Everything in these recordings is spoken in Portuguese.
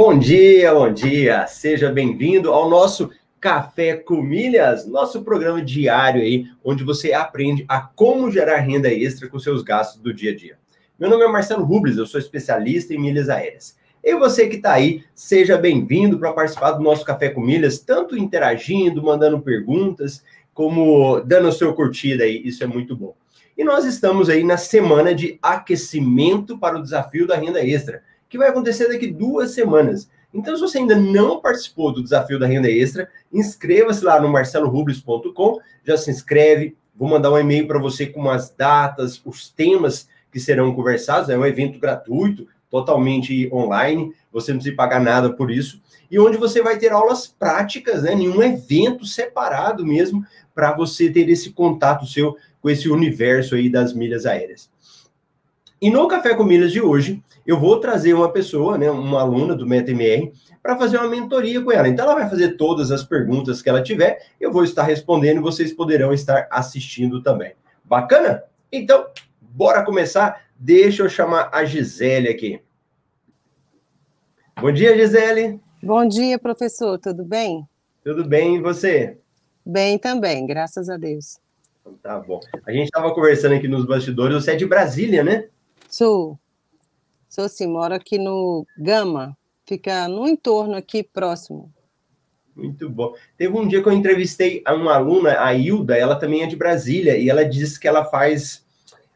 Bom dia, bom dia. Seja bem-vindo ao nosso Café com Milhas, nosso programa diário aí, onde você aprende a como gerar renda extra com seus gastos do dia a dia. Meu nome é Marcelo Rubles, eu sou especialista em milhas aéreas. E você que está aí, seja bem-vindo para participar do nosso Café com Milhas, tanto interagindo, mandando perguntas, como dando o seu curtida aí, isso é muito bom. E nós estamos aí na semana de aquecimento para o desafio da renda extra que vai acontecer daqui duas semanas. Então, se você ainda não participou do desafio da renda extra, inscreva-se lá no marcelorubles.com, já se inscreve, vou mandar um e-mail para você com as datas, os temas que serão conversados, é um evento gratuito, totalmente online, você não precisa pagar nada por isso, e onde você vai ter aulas práticas, né, em um evento separado mesmo, para você ter esse contato seu com esse universo aí das milhas aéreas. E no Café com Milhas de hoje, eu vou trazer uma pessoa, né, uma aluna do MetaMR, para fazer uma mentoria com ela. Então, ela vai fazer todas as perguntas que ela tiver, eu vou estar respondendo e vocês poderão estar assistindo também. Bacana? Então, bora começar. Deixa eu chamar a Gisele aqui. Bom dia, Gisele. Bom dia, professor. Tudo bem? Tudo bem, e você? Bem também, graças a Deus. Então, tá bom. A gente estava conversando aqui nos bastidores, você é de Brasília, né? Sou. Sou sim, moro aqui no Gama, fica no entorno aqui próximo. Muito bom. Teve um dia que eu entrevistei uma aluna, a Hilda, ela também é de Brasília, e ela disse que ela faz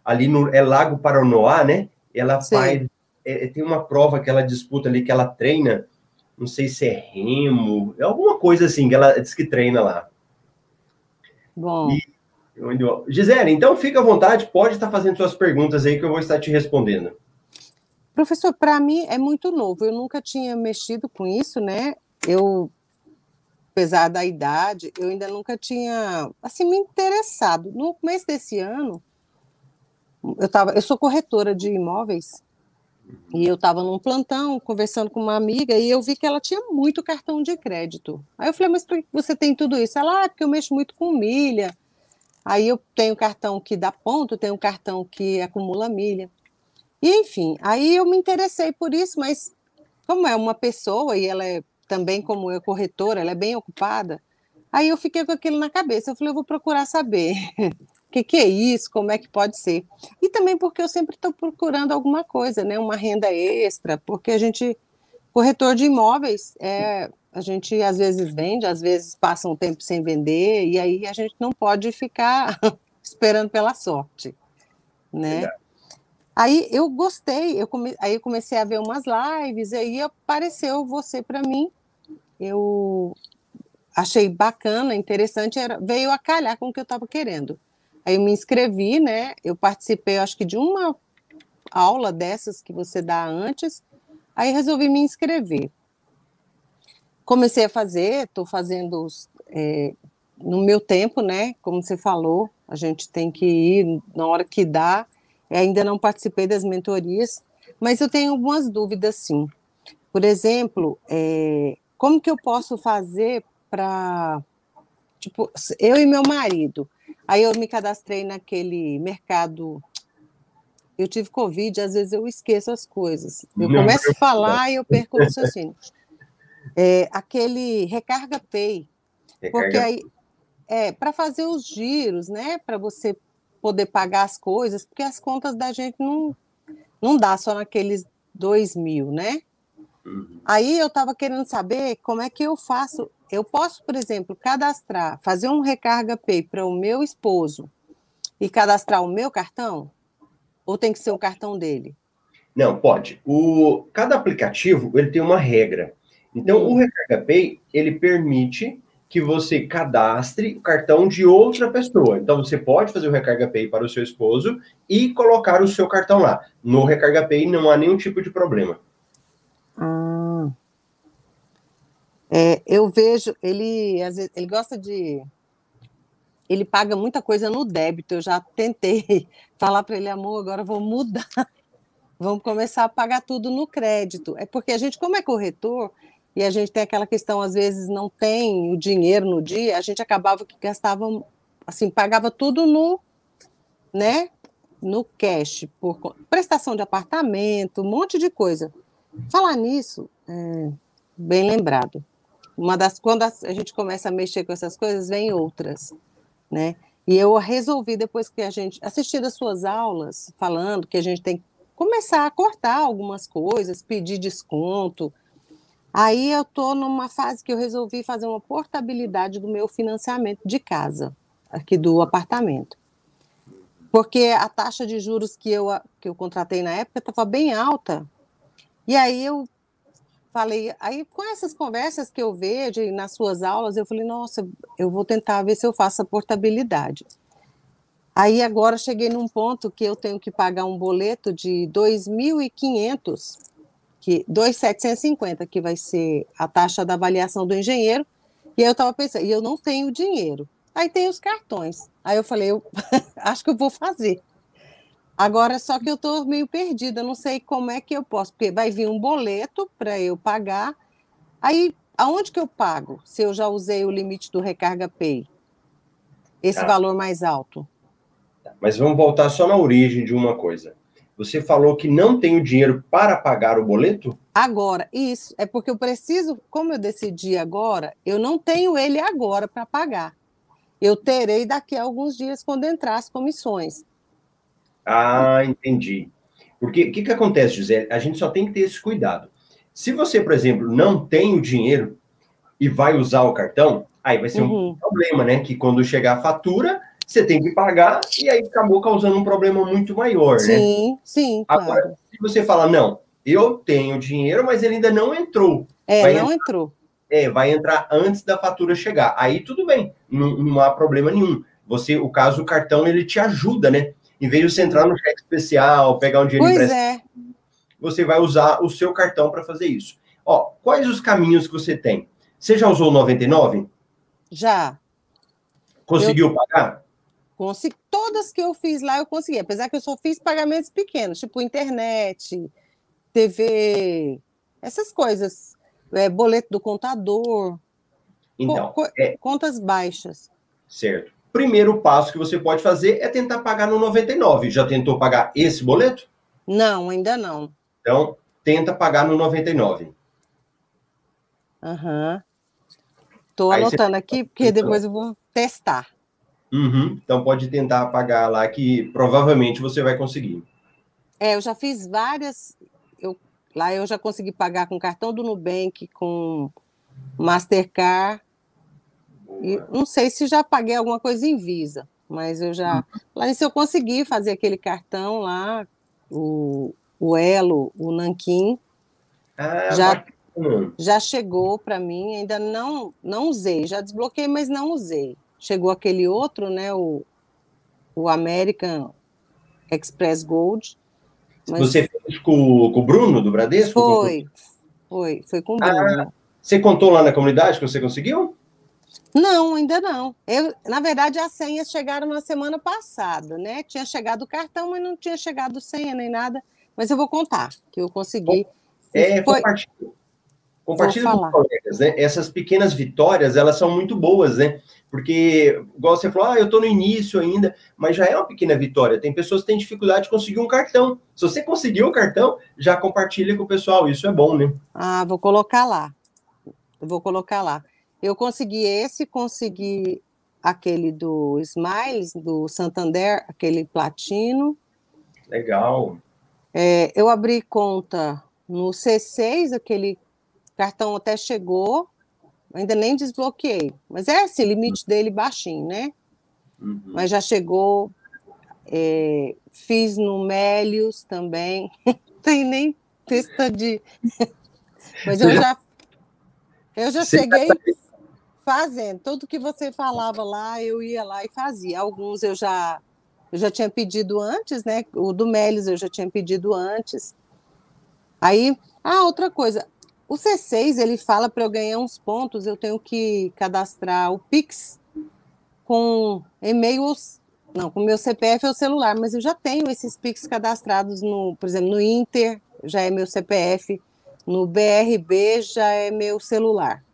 ali no é Lago Paranoá, né? Ela Sim. faz. É, tem uma prova que ela disputa ali, que ela treina, não sei se é remo, é alguma coisa assim, que ela diz que treina lá. Bom. E, Gisele, então fica à vontade, pode estar fazendo suas perguntas aí que eu vou estar te respondendo. Professor, para mim é muito novo. Eu nunca tinha mexido com isso, né? Eu, apesar da idade, eu ainda nunca tinha assim me interessado. No começo desse ano, eu tava, eu sou corretora de imóveis e eu estava num plantão conversando com uma amiga e eu vi que ela tinha muito cartão de crédito. Aí eu falei, mas por que você tem tudo isso? Ela, ah, porque eu mexo muito com milha. Aí eu tenho cartão que dá ponto, tenho cartão que acumula milha. E, enfim, aí eu me interessei por isso, mas como é uma pessoa e ela é também como eu, corretora, ela é bem ocupada, aí eu fiquei com aquilo na cabeça. Eu falei, eu vou procurar saber o que, que é isso, como é que pode ser. E também porque eu sempre estou procurando alguma coisa, né? Uma renda extra, porque a gente, corretor de imóveis, é, a gente às vezes vende, às vezes passa um tempo sem vender, e aí a gente não pode ficar esperando pela sorte, né? Aí eu gostei, eu come... aí eu comecei a ver umas lives, aí apareceu você para mim. Eu achei bacana, interessante, era... veio a calhar com o que eu estava querendo. Aí eu me inscrevi, né? Eu participei, acho que de uma aula dessas que você dá antes, aí resolvi me inscrever. Comecei a fazer, estou fazendo é, no meu tempo, né? Como você falou, a gente tem que ir na hora que dá ainda não participei das mentorias, mas eu tenho algumas dúvidas, sim. Por exemplo, é, como que eu posso fazer para, tipo, eu e meu marido, aí eu me cadastrei naquele mercado, eu tive Covid, às vezes eu esqueço as coisas. Eu não, começo a falar e eu perco o raciocínio. É, aquele Recarga Pay, recarga. porque aí, é, para fazer os giros, né, para você poder pagar as coisas, porque as contas da gente não, não dá só naqueles dois mil, né? Uhum. Aí eu estava querendo saber como é que eu faço. Eu posso, por exemplo, cadastrar, fazer um recarga pay para o meu esposo e cadastrar o meu cartão? Ou tem que ser o cartão dele? Não, pode. O, cada aplicativo ele tem uma regra. Então, hum. o Recarga Pay ele permite que você cadastre o cartão de outra pessoa. Então, você pode fazer o Recarga Pay para o seu esposo e colocar o seu cartão lá. No Recarga Pay não há nenhum tipo de problema. Ah. É, eu vejo, ele, às vezes, ele gosta de. Ele paga muita coisa no débito. Eu já tentei falar para ele, amor, agora vou mudar. Vamos começar a pagar tudo no crédito. É porque a gente, como é corretor, e a gente tem aquela questão, às vezes não tem o dinheiro no dia, a gente acabava que gastava, assim, pagava tudo no, né, no cash, por prestação de apartamento, um monte de coisa. Falar nisso, é, bem lembrado. Uma das quando a gente começa a mexer com essas coisas, vem outras, né? E eu resolvi depois que a gente assistindo as suas aulas, falando que a gente tem que começar a cortar algumas coisas, pedir desconto. Aí eu tô numa fase que eu resolvi fazer uma portabilidade do meu financiamento de casa, aqui do apartamento. Porque a taxa de juros que eu, que eu contratei na época estava bem alta. E aí eu falei, aí com essas conversas que eu vejo nas suas aulas, eu falei, nossa, eu vou tentar ver se eu faço a portabilidade. Aí agora cheguei num ponto que eu tenho que pagar um boleto de 2.500, que 2.750, que vai ser a taxa da avaliação do engenheiro. E aí eu estava pensando, e eu não tenho dinheiro. Aí tem os cartões. Aí eu falei, eu acho que eu vou fazer. Agora, só que eu estou meio perdida, não sei como é que eu posso, porque vai vir um boleto para eu pagar. Aí, aonde que eu pago? Se eu já usei o limite do Recarga Pay? Esse tá. valor mais alto. Mas vamos voltar só na origem de uma coisa. Você falou que não tem o dinheiro para pagar o boleto? Agora, isso. É porque eu preciso, como eu decidi agora, eu não tenho ele agora para pagar. Eu terei daqui a alguns dias quando entrar as comissões. Ah, entendi. Porque o que, que acontece, José? A gente só tem que ter esse cuidado. Se você, por exemplo, não tem o dinheiro e vai usar o cartão, aí vai ser uhum. um problema, né? Que quando chegar a fatura, você tem que pagar e aí acabou causando um problema muito maior, sim, né? Sim, sim. Agora, claro. se você fala, não, eu tenho dinheiro, mas ele ainda não entrou. É, vai não entrar, entrou. É, vai entrar antes da fatura chegar. Aí tudo bem, não, não há problema nenhum. Você, o caso, o cartão, ele te ajuda, né? Em vez de você entrar no cheque especial, pegar um dinheiro pois é. você vai usar o seu cartão para fazer isso. Ó, quais os caminhos que você tem? Você já usou o 99? Já. Conseguiu eu... pagar? Consegui. Todas que eu fiz lá eu consegui, apesar que eu só fiz pagamentos pequenos, tipo internet, TV, essas coisas, é, boleto do contador, então, co é... contas baixas. Certo primeiro passo que você pode fazer é tentar pagar no 99. Já tentou pagar esse boleto? Não, ainda não. Então, tenta pagar no 99. Aham. Estou anotando você... aqui, porque depois eu vou testar. Uhum. Então, pode tentar pagar lá, que provavelmente você vai conseguir. É, eu já fiz várias. Eu, lá eu já consegui pagar com cartão do Nubank, com Mastercard e não sei se já paguei alguma coisa em Visa, mas eu já. Uhum. Lá se eu consegui fazer aquele cartão lá, o, o Elo, o Nanquim. Ah, já, já chegou para mim, ainda não, não usei, já desbloqueei, mas não usei. Chegou aquele outro, né? O, o American Express Gold. Você fez com, com o Bruno do Bradesco? Foi, foi, foi com o Bruno. Ah, você contou lá na comunidade que você conseguiu? Não, ainda não. Eu, na verdade, as senhas chegaram na semana passada, né? Tinha chegado o cartão, mas não tinha chegado senha nem nada. Mas eu vou contar que eu consegui. É, Foi... compartilha, compartilha com os colegas, né? Essas pequenas vitórias, elas são muito boas, né? Porque, igual você falou, ah, eu estou no início ainda, mas já é uma pequena vitória. Tem pessoas que têm dificuldade de conseguir um cartão. Se você conseguiu o cartão, já compartilha com o pessoal. Isso é bom, né? Ah, vou colocar lá. Eu vou colocar lá. Eu consegui esse, consegui aquele do Smiles, do Santander, aquele platino. Legal. É, eu abri conta no C6, aquele cartão até chegou, ainda nem desbloqueei. Mas é assim, limite dele baixinho, né? Uhum. Mas já chegou. É, fiz no Melius também. Tem nem texto de. Mas eu já. Eu já cheguei fazendo. Tudo que você falava lá, eu ia lá e fazia. Alguns eu já eu já tinha pedido antes, né? O do Melis eu já tinha pedido antes. Aí, ah, outra coisa. O C6, ele fala para eu ganhar uns pontos, eu tenho que cadastrar o Pix com e-mail, não, com meu CPF ou celular, mas eu já tenho esses Pix cadastrados no, por exemplo, no Inter, já é meu CPF, no BRB já é meu celular.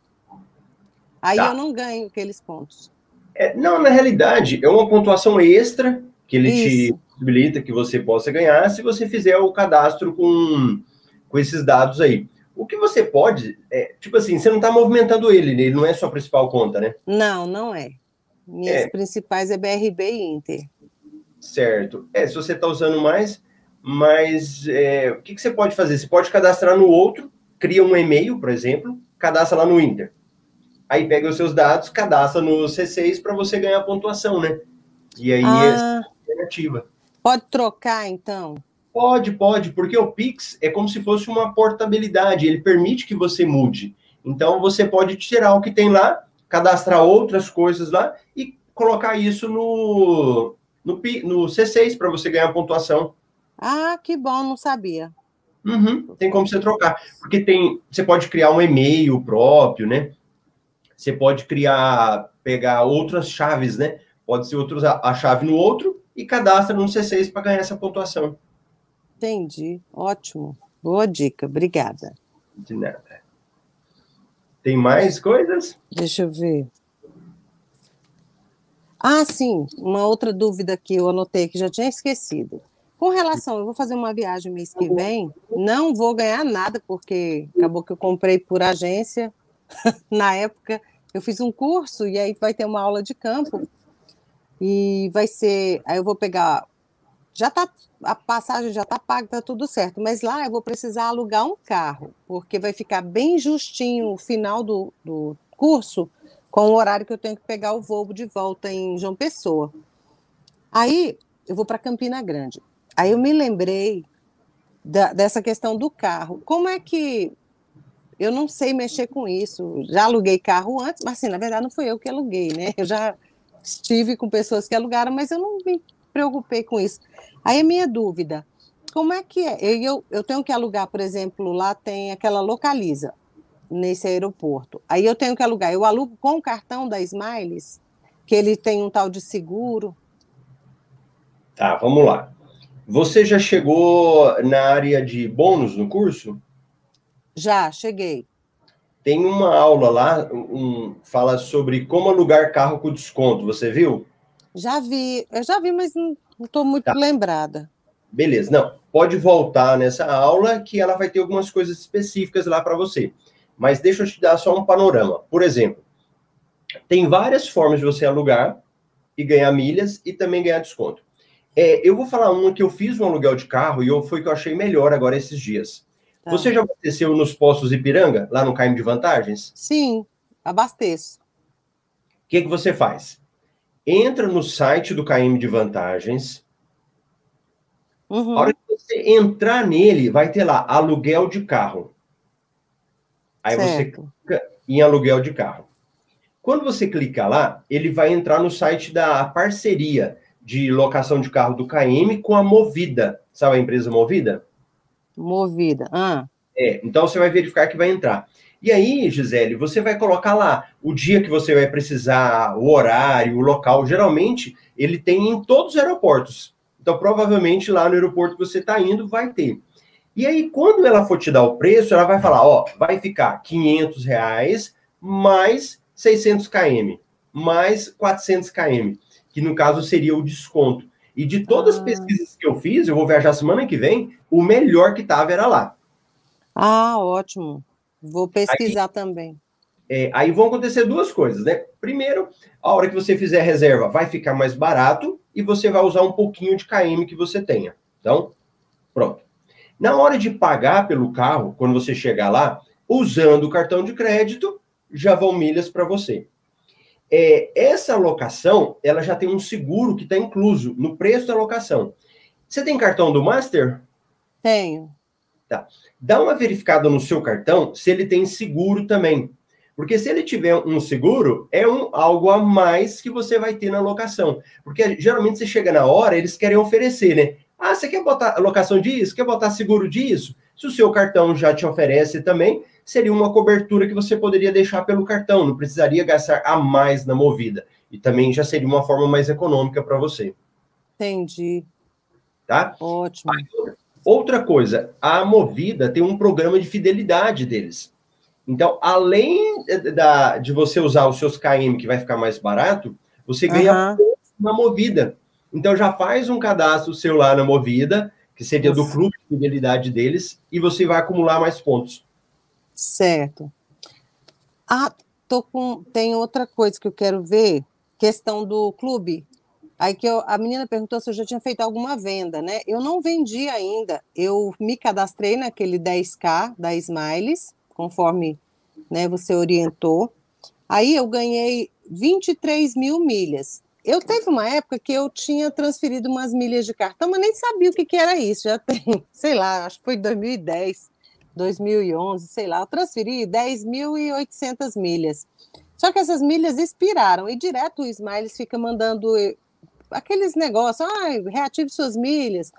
Aí tá. eu não ganho aqueles pontos. É, não, na realidade, é uma pontuação extra que ele Isso. te possibilita que você possa ganhar se você fizer o cadastro com, com esses dados aí. O que você pode, é, tipo assim, você não está movimentando ele, né? ele não é sua principal conta, né? Não, não é. Minhas é. principais é BRB e Inter. Certo. É, se você está usando mais, mas é, o que, que você pode fazer? Você pode cadastrar no outro, cria um e-mail, por exemplo, cadastra lá no Inter. Aí pega os seus dados, cadastra no C6 para você ganhar pontuação, né? E aí ah, é alternativa. Pode trocar, então? Pode, pode, porque o Pix é como se fosse uma portabilidade, ele permite que você mude. Então você pode tirar o que tem lá, cadastrar outras coisas lá e colocar isso no, no, no C6 para você ganhar pontuação. Ah, que bom, não sabia. Uhum, tem como você trocar. Porque tem. Você pode criar um e-mail próprio, né? Você pode criar, pegar outras chaves, né? Pode ser outros, a chave no outro e cadastra no C6 para ganhar essa pontuação. Entendi. Ótimo. Boa dica. Obrigada. De nada. Tem mais coisas? Deixa eu ver. Ah, sim. Uma outra dúvida que eu anotei que já tinha esquecido. Com relação, eu vou fazer uma viagem mês que vem, não vou ganhar nada, porque acabou que eu comprei por agência. Na época, eu fiz um curso e aí vai ter uma aula de campo. E vai ser. Aí eu vou pegar. Já tá. A passagem já tá paga, tá tudo certo. Mas lá eu vou precisar alugar um carro, porque vai ficar bem justinho o final do, do curso com o horário que eu tenho que pegar o voo de volta em João Pessoa. Aí eu vou para Campina Grande. Aí eu me lembrei da, dessa questão do carro. Como é que eu não sei mexer com isso? Já aluguei carro antes, mas assim, na verdade não fui eu que aluguei, né? Eu já estive com pessoas que alugaram, mas eu não me preocupei com isso. Aí a minha dúvida, como é que é? Eu, eu tenho que alugar, por exemplo, lá tem aquela localiza nesse aeroporto. Aí eu tenho que alugar, eu alugo com o cartão da Smiles, que ele tem um tal de seguro. Tá, vamos lá. Você já chegou na área de bônus no curso? Já, cheguei. Tem uma aula lá, um, fala sobre como alugar carro com desconto. Você viu? Já vi, eu já vi, mas não estou muito tá. lembrada. Beleza, não. Pode voltar nessa aula que ela vai ter algumas coisas específicas lá para você. Mas deixa eu te dar só um panorama. Por exemplo, tem várias formas de você alugar e ganhar milhas e também ganhar desconto. É, eu vou falar uma que eu fiz um aluguel de carro e eu, foi que eu achei melhor agora esses dias. Tá. Você já abasteceu nos postos Ipiranga, lá no KM de Vantagens? Sim, abasteço. O que, que você faz? Entra no site do KM de Vantagens. Uhum. A hora que você entrar nele, vai ter lá aluguel de carro. Aí certo. você clica em aluguel de carro. Quando você clica lá, ele vai entrar no site da parceria de locação de carro do KM com a Movida. Sabe a empresa Movida? Movida. Ah. É, então você vai verificar que vai entrar. E aí, Gisele, você vai colocar lá o dia que você vai precisar, o horário, o local. Geralmente, ele tem em todos os aeroportos. Então, provavelmente, lá no aeroporto que você está indo, vai ter. E aí, quando ela for te dar o preço, ela vai falar, ó, vai ficar 500 reais mais 600 km, mais 400 km que no caso seria o desconto. E de todas as ah. pesquisas que eu fiz, eu vou viajar semana que vem, o melhor que estava era lá. Ah, ótimo. Vou pesquisar aí, também. É, aí vão acontecer duas coisas, né? Primeiro, a hora que você fizer a reserva, vai ficar mais barato e você vai usar um pouquinho de KM que você tenha. Então, pronto. Na hora de pagar pelo carro, quando você chegar lá, usando o cartão de crédito, já vão milhas para você é, essa locação ela já tem um seguro que está incluso no preço da locação. Você tem cartão do Master? Tenho. Tá. Dá uma verificada no seu cartão se ele tem seguro também. Porque se ele tiver um seguro, é um, algo a mais que você vai ter na locação. Porque geralmente você chega na hora, eles querem oferecer, né? Ah, você quer botar locação disso? Quer botar seguro disso? Se o seu cartão já te oferece também, seria uma cobertura que você poderia deixar pelo cartão, não precisaria gastar a mais na movida. E também já seria uma forma mais econômica para você. Entendi. Tá? Ótimo. Outra coisa, a Movida tem um programa de fidelidade deles. Então, além da, de você usar os seus KM, que vai ficar mais barato, você ganha uhum. na Movida. Então, já faz um cadastro seu lá na Movida, que seria do clube de fidelidade deles, e você vai acumular mais pontos. Certo. Ah, tô com. Tem outra coisa que eu quero ver, questão do clube. Aí que eu, a menina perguntou se eu já tinha feito alguma venda, né? Eu não vendi ainda. Eu me cadastrei naquele 10K da Smiles, conforme né, você orientou. Aí eu ganhei 23 mil milhas. Eu teve uma época que eu tinha transferido umas milhas de cartão, mas nem sabia o que, que era isso. Já tem, sei lá, acho que foi 2010, 2011, sei lá. Eu transferi 10.800 milhas. Só que essas milhas expiraram e direto o Smiles fica mandando aqueles negócios, ah, reative suas milhas.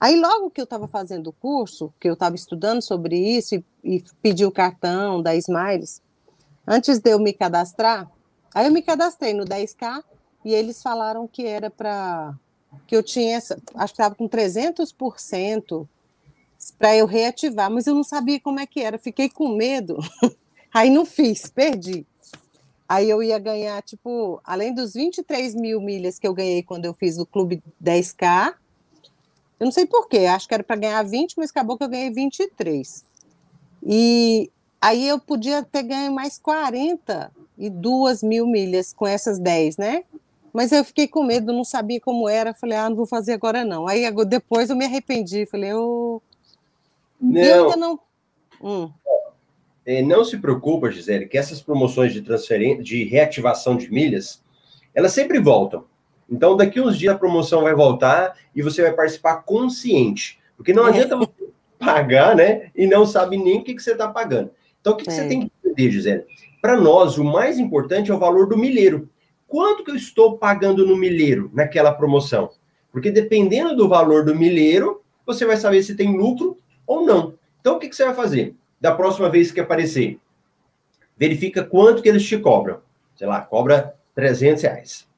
Aí, logo que eu estava fazendo o curso, que eu estava estudando sobre isso e, e pedi o cartão da Smiles, antes de eu me cadastrar, aí eu me cadastrei no 10K e eles falaram que era para. que eu tinha, essa, acho que estava com 300% para eu reativar, mas eu não sabia como é que era, fiquei com medo. aí não fiz, perdi. Aí eu ia ganhar, tipo, além dos 23 mil milhas que eu ganhei quando eu fiz o Clube 10K, eu não sei porquê, acho que era para ganhar 20, mas acabou que eu ganhei 23. E aí eu podia ter ganho mais 42 mil milhas com essas 10, né? Mas eu fiquei com medo, não sabia como era. Falei, ah, não vou fazer agora não. Aí depois eu me arrependi. Falei, eu. Não. Eu não. Hum. É, não se preocupa, Gisele, que essas promoções de transferência, de reativação de milhas, elas sempre voltam. Então, daqui uns dias a promoção vai voltar e você vai participar consciente. Porque não é. adianta você pagar, né? E não sabe nem o que, que você está pagando. Então, o que, que é. você tem que entender, Gisele? Para nós, o mais importante é o valor do milheiro. Quanto que eu estou pagando no milheiro naquela promoção? Porque dependendo do valor do milheiro, você vai saber se tem lucro ou não. Então, o que, que você vai fazer? Da próxima vez que aparecer. Verifica quanto que eles te cobram. Sei lá, cobra 300 reais.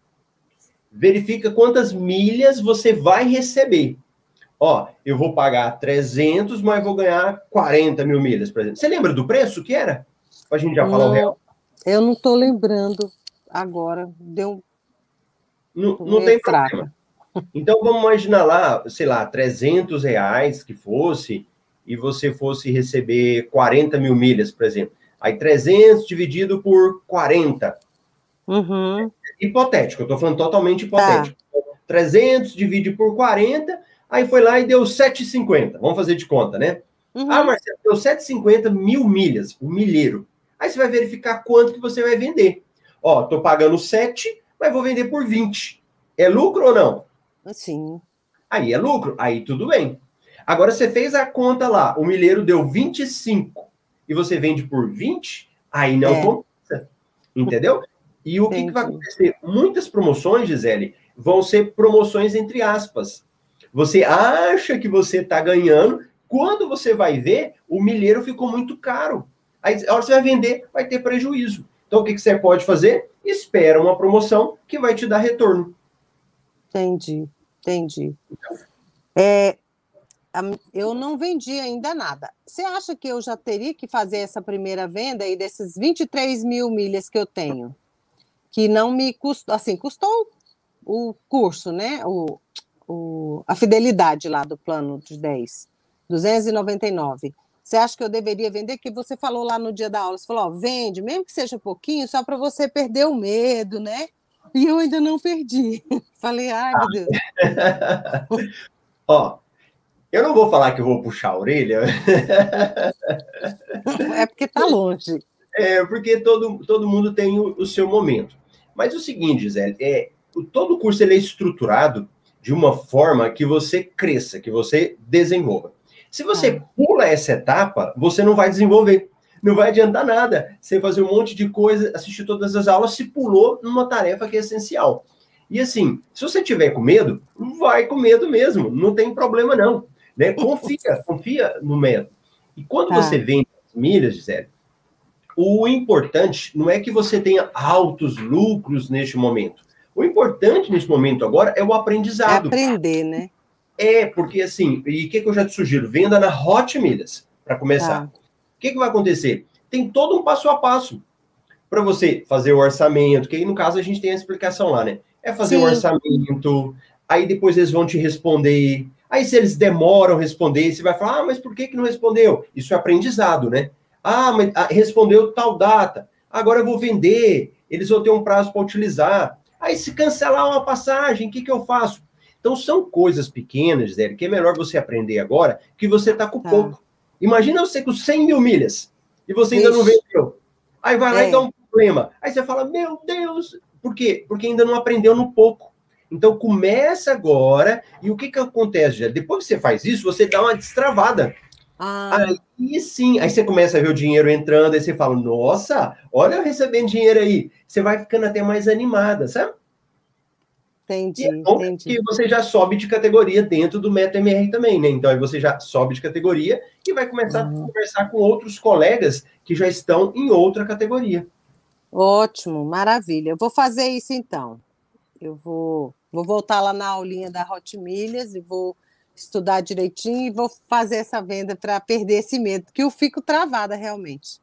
Verifica quantas milhas você vai receber. Ó, eu vou pagar 300, mas vou ganhar 40 mil milhas, por exemplo. Você lembra do preço que era? Pra gente já falar o real. Eu não estou lembrando agora. Deu. Não, não tem fraca. problema. Então vamos imaginar lá, sei lá, 300 reais que fosse e você fosse receber 40 mil milhas, por exemplo. Aí 300 dividido por 40. Uhum. Hipotético, eu estou falando totalmente hipotético. Tá. 300 divide por 40, aí foi lá e deu 7,50. Vamos fazer de conta, né? Uhum. Ah, Marcelo, deu 7,50 mil milhas, o milheiro. Aí você vai verificar quanto que você vai vender. Ó, tô pagando 7, mas vou vender por 20. É lucro ou não? Sim. Aí é lucro, aí tudo bem. Agora você fez a conta lá, o milheiro deu 25 e você vende por 20, aí não é. compensa. Entendeu? E o que, que, vai acontecer? Muitas promoções, Gisele, vão ser promoções entre aspas. Você acha que você está ganhando, quando você vai ver, o milheiro ficou muito caro. Aí, a hora que você vai vender, vai ter prejuízo. Então, o que, que você pode fazer? Espera uma promoção que vai te dar retorno. Entendi, entendi. Então, é, eu não vendi ainda nada. Você acha que eu já teria que fazer essa primeira venda aí desses 23 mil milhas que eu tenho? Que não me custou, assim, custou o curso, né? O, o, a fidelidade lá do plano de 10, 299. Você acha que eu deveria vender? Que você falou lá no dia da aula, você falou, ó, vende, mesmo que seja pouquinho, só para você perder o medo, né? E eu ainda não perdi. Falei, ai, meu Deus. ó, eu não vou falar que vou puxar a orelha. É porque está longe. É, porque todo, todo mundo tem o, o, seu momento. Mas o seguinte, Gisele, é, todo curso ele é estruturado de uma forma que você cresça, que você desenvolva. Se você ah. pula essa etapa, você não vai desenvolver. Não vai adiantar nada. Você fazer um monte de coisa, assistir todas as aulas, se pulou numa tarefa que é essencial. E assim, se você tiver com medo, vai com medo mesmo. Não tem problema, não. Né? Confia, confia no método. E quando tá. você vende as milhas, Gisele, o importante não é que você tenha altos lucros neste momento. O importante nesse momento agora é o aprendizado. É aprender, né? É, porque assim, e o que, que, eu já te sugiro? Venda na Hot Milhas, para começar. Tá. O que, que vai acontecer? Tem todo um passo a passo para você fazer o orçamento, que aí no caso a gente tem a explicação lá, né? É fazer Sim. o orçamento, aí depois eles vão te responder. Aí, se eles demoram a responder, você vai falar, ah, mas por que, que não respondeu? Isso é aprendizado, né? Ah, mas ah, respondeu tal data. Agora eu vou vender, eles vão ter um prazo para utilizar. Aí, se cancelar uma passagem, o que, que eu faço? Então, são coisas pequenas, Zé, que é melhor você aprender agora que você está com tá. pouco. Imagina você com 100 mil milhas e você ainda Ixi. não vendeu. Aí vai lá é. e dá um problema. Aí você fala, meu Deus, por quê? Porque ainda não aprendeu no pouco. Então começa agora, e o que que acontece, já? Depois que você faz isso, você dá uma destravada. Ah. Aí sim, aí você começa a ver o dinheiro entrando, aí você fala, nossa, olha eu recebendo dinheiro aí. Você vai ficando até mais animada, sabe? Entendi, e é entendi. que você já sobe de categoria dentro do MetaMR também, né? Então aí você já sobe de categoria e vai começar uhum. a conversar com outros colegas que já estão em outra categoria. Ótimo, maravilha. Eu vou fazer isso então. Eu vou, vou voltar lá na aulinha da Hot Milhas e vou estudar direitinho e vou fazer essa venda para perder esse medo, que eu fico travada realmente.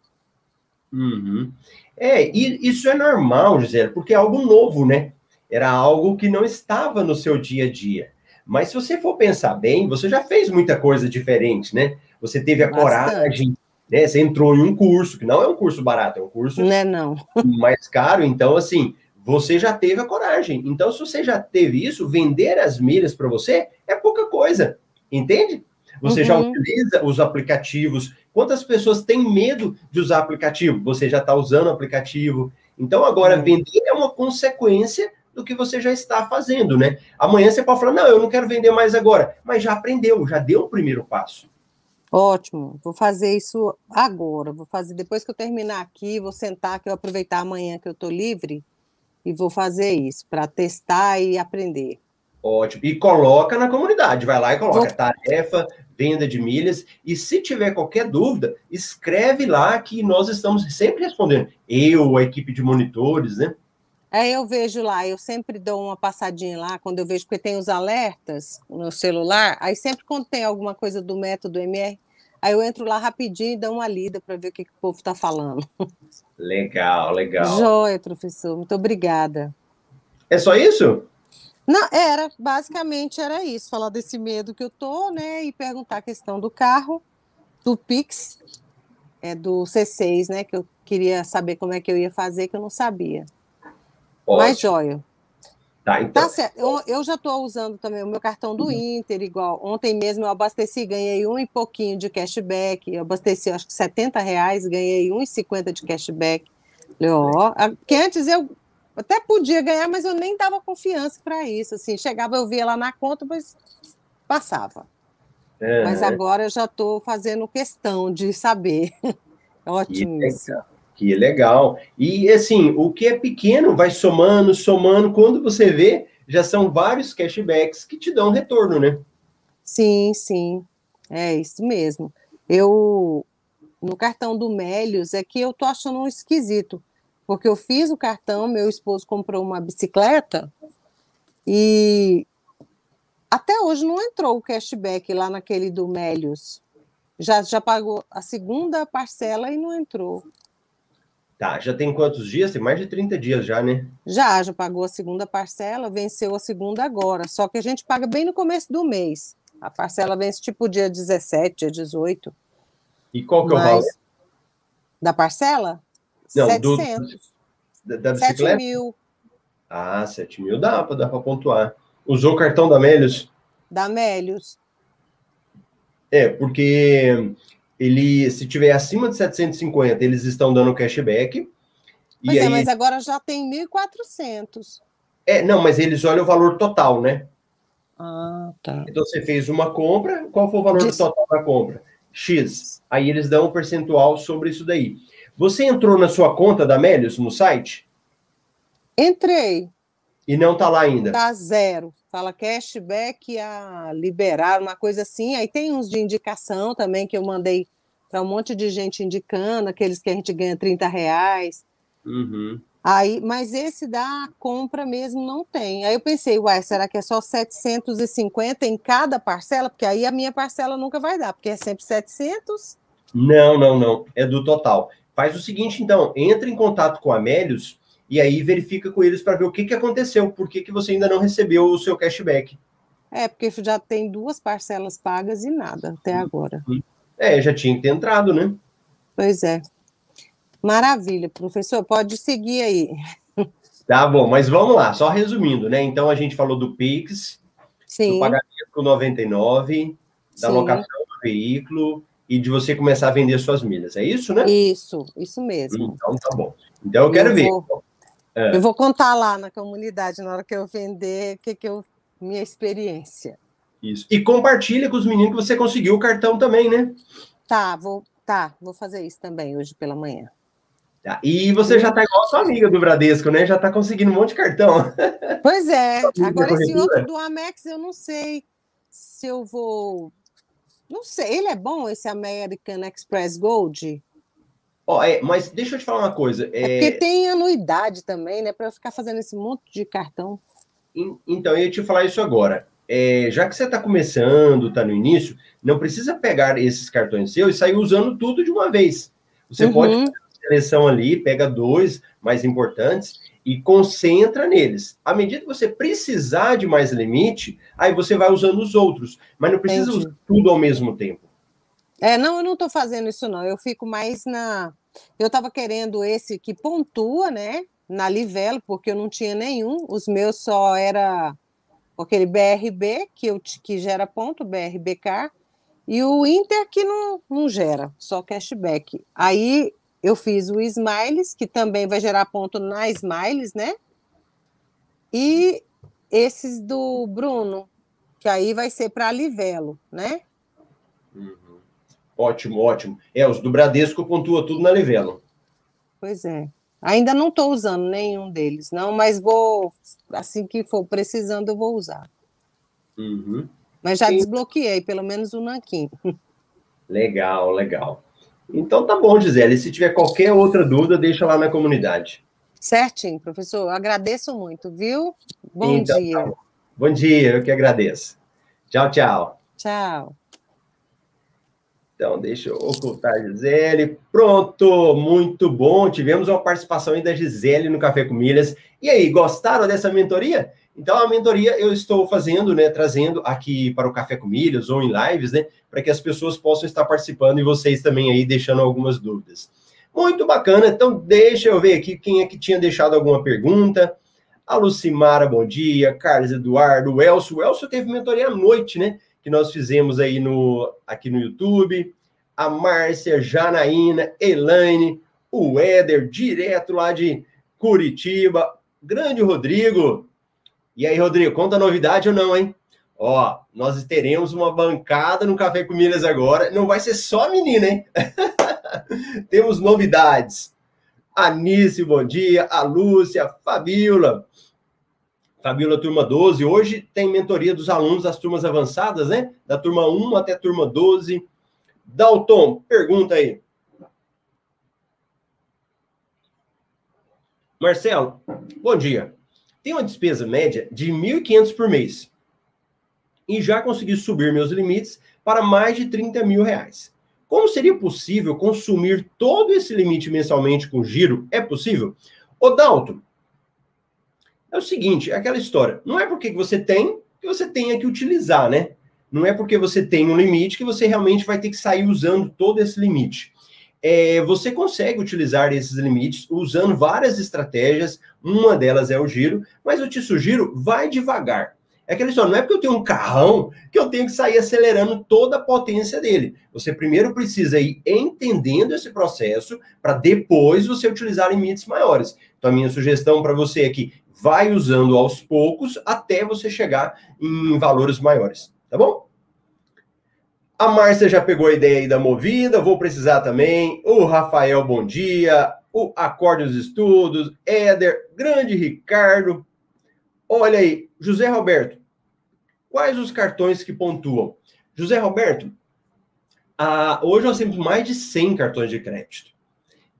Uhum. É, e isso é normal, Gisele, porque é algo novo, né? Era algo que não estava no seu dia a dia. Mas se você for pensar bem, você já fez muita coisa diferente, né? Você teve a Bastante. coragem né? Você entrou em um curso, que não é um curso barato, é um curso não é, não. mais caro. Então, assim, você já teve a coragem. Então, se você já teve isso, vender as milhas para você é pouca coisa, entende? Você uhum. já utiliza os aplicativos. Quantas pessoas têm medo de usar aplicativo? Você já está usando o aplicativo. Então, agora, uhum. vender é uma consequência do que você já está fazendo, né? Amanhã você pode falar, não, eu não quero vender mais agora. Mas já aprendeu, já deu o primeiro passo. Ótimo, vou fazer isso agora. Vou fazer depois que eu terminar aqui, vou sentar, que eu aproveitar amanhã que eu estou livre e vou fazer isso para testar e aprender. Ótimo. E coloca na comunidade, vai lá e coloca vou... tarefa, venda de milhas. E se tiver qualquer dúvida, escreve lá que nós estamos sempre respondendo. Eu, a equipe de monitores, né? É, eu vejo lá, eu sempre dou uma passadinha lá, quando eu vejo, porque tem os alertas no celular, aí sempre quando tem alguma coisa do método MR, aí eu entro lá rapidinho e dou uma lida para ver o que, que o povo está falando. Legal, legal. Joia, professor, muito obrigada. É só isso? Não, era, basicamente era isso, falar desse medo que eu tô, né, e perguntar a questão do carro, do Pix, é do C6, né, que eu queria saber como é que eu ia fazer, que eu não sabia. Pode. Mais joia. Tá, então. Tá certo. Eu, eu já estou usando também o meu cartão do uhum. Inter, igual. Ontem mesmo eu abasteci, ganhei um e pouquinho de cashback. Eu abasteci, acho que 70 reais, ganhei 1,50 de cashback. Ó, que antes eu até podia ganhar, mas eu nem dava confiança para isso. Assim, chegava, eu via lá na conta, mas passava. É, mas agora eu já estou fazendo questão de saber. Ótimo isso. Que legal. E assim, o que é pequeno vai somando, somando. Quando você vê, já são vários cashbacks que te dão retorno, né? Sim, sim. É isso mesmo. Eu no cartão do Melios é que eu tô achando um esquisito, porque eu fiz o cartão, meu esposo comprou uma bicicleta e até hoje não entrou o cashback lá naquele do Melios. Já, já pagou a segunda parcela e não entrou. Tá, já tem quantos dias? Tem mais de 30 dias já, né? Já, já pagou a segunda parcela, venceu a segunda agora. Só que a gente paga bem no começo do mês. A parcela vence tipo dia 17, dia 18. E qual que é o valor? Da parcela? Não, 700. Do, da, bicicleta? 7 mil. Ah, 7 mil dá para dá pontuar. Usou o cartão da Melios? Da Melios. É, porque ele, se tiver acima de 750, eles estão dando cashback. Pois é, aí... mas agora já tem 1.400. É, não, mas eles olham o valor total, né? Ah, tá. Então você fez uma compra, qual foi o valor total da compra? X. Aí eles dão um percentual sobre isso daí. Você entrou na sua conta da Melius no site? Entrei. E não tá lá ainda? Tá zero. Fala cashback a liberar, uma coisa assim. Aí tem uns de indicação também que eu mandei para um monte de gente indicando, aqueles que a gente ganha 30 reais. Uhum. Aí, mas esse da compra mesmo não tem. Aí eu pensei, uai, será que é só 750 em cada parcela? Porque aí a minha parcela nunca vai dar, porque é sempre 700. Não, não, não. É do total. Faz o seguinte, então, entre em contato com a Melios e aí verifica com eles para ver o que, que aconteceu, por que, que você ainda não recebeu o seu cashback. É, porque já tem duas parcelas pagas e nada até agora. É, já tinha que ter entrado, né? Pois é. Maravilha, professor, pode seguir aí. Tá bom, mas vamos lá, só resumindo, né? Então a gente falou do Pix, Sim. do pagamento com 99, da Sim. locação do veículo e de você começar a vender suas milhas. É isso, né? Isso, isso mesmo. Então tá bom. Então eu quero Eu ver. vou- É. Eu vou contar lá na comunidade, na hora que eu vender, o que, que eu. Minha experiência. Isso. E compartilha com os meninos que você conseguiu o cartão também, né? Tá, vou, tá, vou fazer isso também hoje pela manhã. Tá. E você já tá igual a sua amiga do Bradesco, né? Já tá conseguindo um monte de cartão. Pois é, agora esse outro do Amex eu não sei se eu vou. Não sei, ele é bom esse American Express Gold? Ó, é, mas deixa eu te falar uma coisa. É É, porque tem anuidade também, né? Para eu ficar fazendo esse monte de cartão. en- então, eu ia te falar isso agora. É, já que você está começando, está no início, não precisa pegar esses cartões seus e sair usando tudo de uma vez. Você Uhum. pode fazer a seleção ali, pega dois mais importantes e concentra neles. À medida que você precisar de mais limite, aí você vai usando os outros. Mas não precisa Entendi. usar tudo ao mesmo tempo. É, não, eu não estou fazendo isso, não. Eu fico mais na. Eu estava querendo esse que pontua, né? Na Livelo, porque eu não tinha nenhum. Os meus só era aquele BRB, que, eu, que gera ponto, BRBK, e o Inter que não, não gera, só cashback. Aí eu fiz o Smiles, que também vai gerar ponto na Smiles, né? E esses do Bruno, que aí vai ser para Livelo, né? Uhum. Ótimo, ótimo. É, os do Bradesco pontua tudo na Livelo. Pois é. Ainda não estou usando nenhum deles, não, mas vou, assim que for precisando, eu vou usar. Uhum. Mas já Sim. desbloqueei, pelo menos o Nanquim. Legal, legal. Então tá bom, Gisele. Se tiver qualquer outra dúvida, deixa lá na comunidade. Certinho, professor. Agradeço muito, viu? Bom Então, dia. tá bom. Bom dia, eu que agradeço. Tchau, tchau. Tchau. Então, deixa eu ocultar a Gisele. Pronto, muito bom. Tivemos uma participação aí da Gisele no Café com Milhas. E aí, gostaram dessa mentoria? Então, a mentoria eu estou fazendo, né, trazendo aqui para o Café com Milhas ou em lives, né, para que as pessoas possam estar participando e vocês também aí deixando algumas dúvidas. Muito bacana. Então, deixa eu ver aqui quem é que tinha deixado alguma pergunta. A Lucimara, bom dia. Carlos Eduardo, o Elcio. O Elcio teve mentoria à noite, né? Que nós fizemos aí no, aqui no YouTube. A Márcia, Janaína, Elaine, o Éder, direto lá de Curitiba. Grande Rodrigo. E aí, Rodrigo, conta a novidade ou não, hein? Ó, nós teremos uma bancada no Café com Milhas agora. Não vai ser só menina, hein? Temos novidades. Anice, bom dia. A Lúcia, Fabiola. Fabiola, turma 12. Hoje tem mentoria dos alunos das turmas avançadas, né? Da turma 1 até turma 12. Dalton, pergunta aí. Marcelo, bom dia. Tem uma despesa média de R$ 1.500 por mês. E já consegui subir meus limites para mais de 30 mil reais. Como seria possível consumir todo esse limite mensalmente com giro? É possível? Ô, Dalton, é o seguinte, é aquela história. Não é porque você tem que você tenha que utilizar, né? Não é porque você tem um limite que você realmente vai ter que sair usando todo esse limite. É, você consegue utilizar esses limites usando várias estratégias. Uma delas é o giro, mas eu te sugiro, vai devagar. É aquela história, não é porque eu tenho um carrão que eu tenho que sair acelerando toda a potência dele. Você primeiro precisa ir entendendo esse processo para depois você utilizar limites maiores. Então, a minha sugestão para você é que vai usando aos poucos até você chegar em valores maiores, tá bom? A Márcia já pegou a ideia aí da movida, vou precisar também. O Rafael, bom dia. O Acorde os Estudos, Éder, grande Ricardo. Olha aí, José Roberto, quais os cartões que pontuam? José Roberto, ah, hoje nós temos mais de 100 cartões de crédito.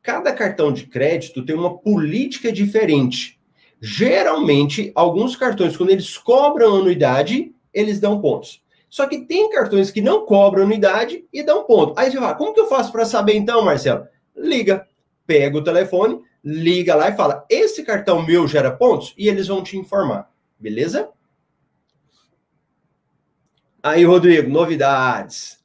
Cada cartão de crédito tem uma política diferente. Geralmente, alguns cartões, quando eles cobram anuidade, eles dão pontos. Só que tem cartões que não cobram anuidade e dão ponto. Aí você fala, como que eu faço para saber então, Marcelo? Liga, pega o telefone, liga lá e fala: esse cartão meu gera pontos? E eles vão te informar, beleza? Aí, Rodrigo, novidades.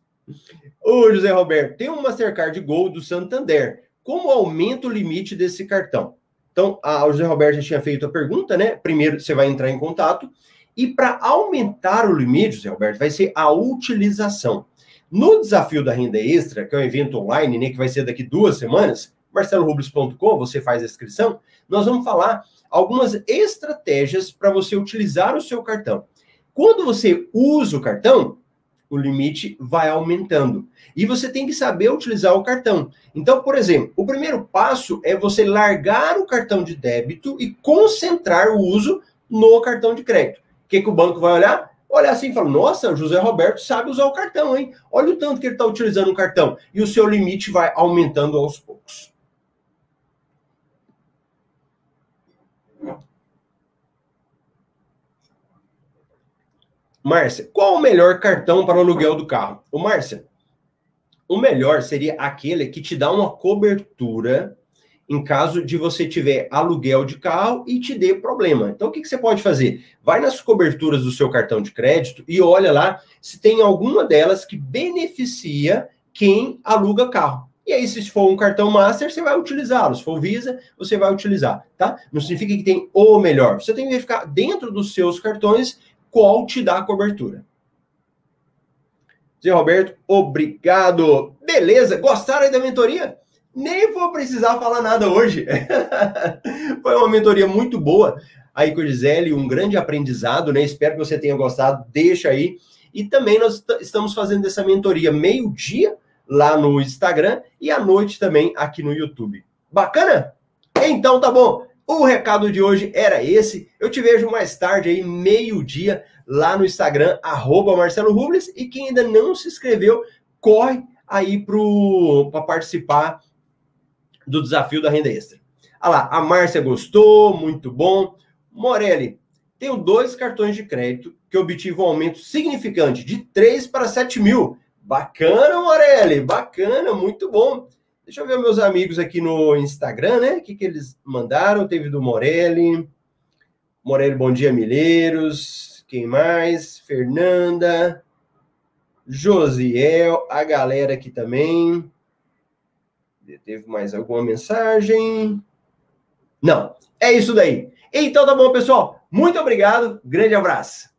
Ô, José Roberto, tem um Mastercard Gold do Santander. Como aumenta o limite desse cartão? Então, a, José Roberto já tinha feito a pergunta, né? Primeiro, você vai entrar em contato. E para aumentar o limite, José Roberto, vai ser a utilização. No desafio da renda extra, que é um evento online, né, que vai ser daqui duas semanas, marcelorubles.com, você faz a inscrição, nós vamos falar algumas estratégias para você utilizar o seu cartão. Quando você usa o cartão, o limite vai aumentando. E você tem que saber utilizar o cartão. Então, por exemplo, o primeiro passo é você largar o cartão de débito e concentrar o uso no cartão de crédito. O que, que o banco vai olhar? Olha assim e fala: Nossa, o José Roberto sabe usar o cartão, hein? Olha o tanto que ele está utilizando o cartão. E o seu limite vai aumentando aos poucos. Márcia, qual o melhor cartão para o aluguel do carro? O Márcia, o melhor seria aquele que te dá uma cobertura em caso de você tiver aluguel de carro e te dê problema. Então, o que, que você pode fazer? Vai nas coberturas do seu cartão de crédito e olha lá se tem alguma delas que beneficia quem aluga carro. E aí, se for um cartão Master, você vai utilizá-lo. Se for Visa, você vai utilizar, tá? Não significa que tem o melhor. Você tem que verificar dentro dos seus cartões qual te dá a cobertura. Zé Roberto, obrigado. Beleza, gostaram da mentoria? Nem vou precisar falar nada hoje. Foi uma mentoria muito boa aí com a Gisele, um grande aprendizado, né? Espero que você tenha gostado. Deixa aí. E também nós estamos fazendo essa mentoria meio-dia lá no Instagram e à noite também aqui no YouTube. Bacana? Então tá bom. O recado de hoje era esse. Eu te vejo mais tarde aí, meio-dia, lá no Instagram, arroba Marcelo Rubles. E quem ainda não se inscreveu, corre aí para participar do desafio da renda extra. Ah lá, a Márcia gostou, muito bom. Morelli, tenho dois cartões de crédito que obtive um aumento significante de 3 para 7 mil. Bacana, Morelli, bacana, muito bom. Deixa eu ver meus amigos aqui no Instagram, né? O que, que eles mandaram? Teve do Morelli. Morelli, bom dia, Milheiros. Quem mais? Fernanda. Josiel. A galera aqui também. Teve mais alguma mensagem? Não. É isso daí. Então tá bom, pessoal. Muito obrigado. Grande abraço.